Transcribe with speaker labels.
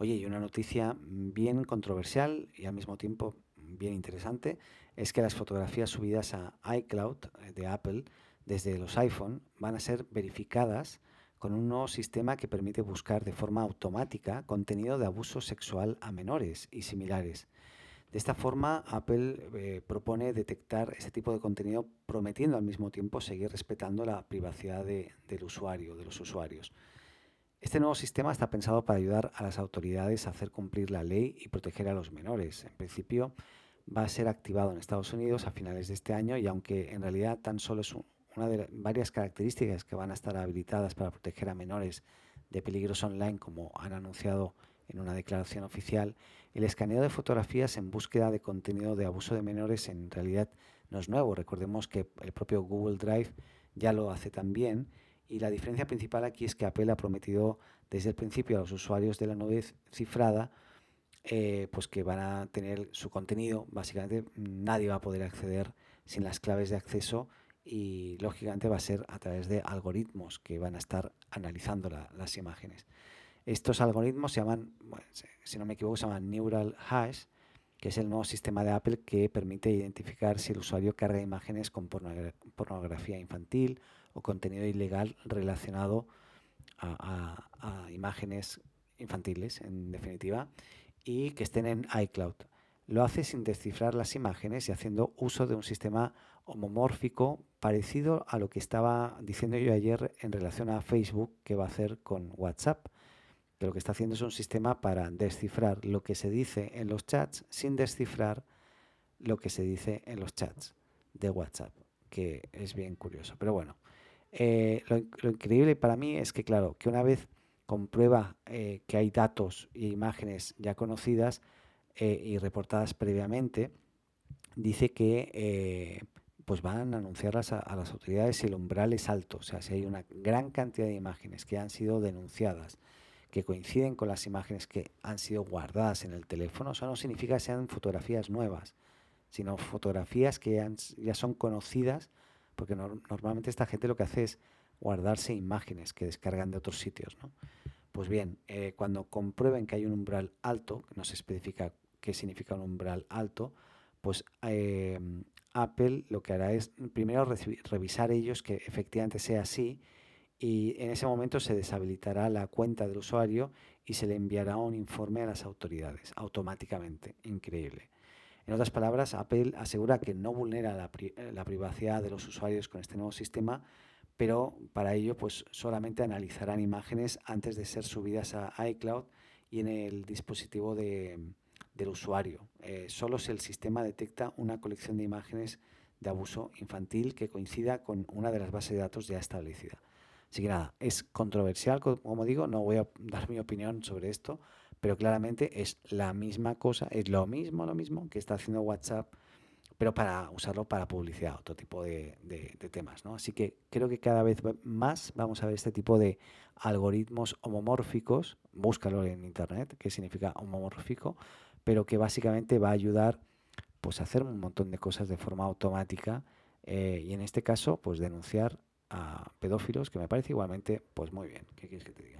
Speaker 1: Oye, y una noticia bien controversial y al mismo tiempo bien interesante es que las fotografías subidas a iCloud eh, de Apple desde los iPhone van a ser verificadas con un nuevo sistema que permite buscar de forma automática contenido de abuso sexual a menores y similares. De esta forma, Apple eh, propone detectar ese tipo de contenido prometiendo al mismo tiempo seguir respetando la privacidad del usuario, de los usuarios. Este nuevo sistema está pensado para ayudar a las autoridades a hacer cumplir la ley y proteger a los menores. En principio, va a ser activado en Estados Unidos a finales de este año y aunque en realidad tan solo es una de varias características que van a estar habilitadas para proteger a menores de peligros online, como han anunciado en una declaración oficial, el escaneo de fotografías en búsqueda de contenido de abuso de menores en realidad no es nuevo. Recordemos que el propio Google Drive ya lo hace también y la diferencia principal aquí es que Apple ha prometido desde el principio a los usuarios de la nube cifrada eh, pues que van a tener su contenido, básicamente nadie va a poder acceder sin las claves de acceso y lógicamente va a ser a través de algoritmos que van a estar analizando las imágenes. Estos algoritmos se llaman, si no me equivoco, se llaman Neural Hash, que es el nuevo sistema de Apple que permite identificar si el usuario carga imágenes con pornografía infantil o contenido ilegal relacionado a imágenes infantiles, en definitiva, y que estén en iCloud. Lo hace sin descifrar las imágenes y haciendo uso de un sistema homomórfico parecido a lo que estaba diciendo yo ayer en relación a Facebook que va a hacer con WhatsApp. Que lo que está haciendo es un sistema para descifrar lo que se dice en los chats sin descifrar lo que se dice en los chats de WhatsApp, que es bien curioso. Pero bueno, eh, lo, increíble para mí es que, claro, que una vez comprueba eh, que hay datos e imágenes ya conocidas eh, y reportadas previamente, dice que pues van a anunciarlas a, las autoridades si el umbral es alto, o sea, si hay una gran cantidad de imágenes que han sido denunciadas, que coinciden con las imágenes que han sido guardadas en el teléfono, eso no significa que sean fotografías nuevas, sino fotografías que ya son conocidas, porque normalmente esta gente lo que hace es guardarse imágenes que descargan de otros sitios. ¿no? Pues bien, eh, cuando comprueben que hay un umbral alto, no se especifica qué significa un umbral alto, pues em, Apple lo que hará es primero revisar ellos que efectivamente sea así y en ese momento se deshabilitará la cuenta del usuario y se le enviará un informe a las autoridades automáticamente. Increíble. En otras palabras, Apple asegura que no vulnera la, la privacidad de los usuarios con este nuevo sistema, pero para ello pues solamente analizarán imágenes antes de ser subidas a iCloud y en el dispositivo del usuario. Eh, solo si el sistema detecta una colección de imágenes de abuso infantil que coincida con una de las bases de datos ya establecida. Así que nada, es controversial, como digo, no voy a dar mi opinión sobre esto, pero claramente es la misma cosa, es lo mismo, lo mismo que está haciendo WhatsApp pero para usarlo para publicidad, otro tipo de, temas. ¿no? Así que creo que cada vez más vamos a ver este tipo de algoritmos homomórficos, búscalo en internet, qué significa homomórfico, pero que básicamente va a ayudar pues, a hacer un montón de cosas de forma automática eh, y en este caso pues denunciar a pedófilos, que me parece igualmente pues muy bien. ¿Qué quieres que te diga?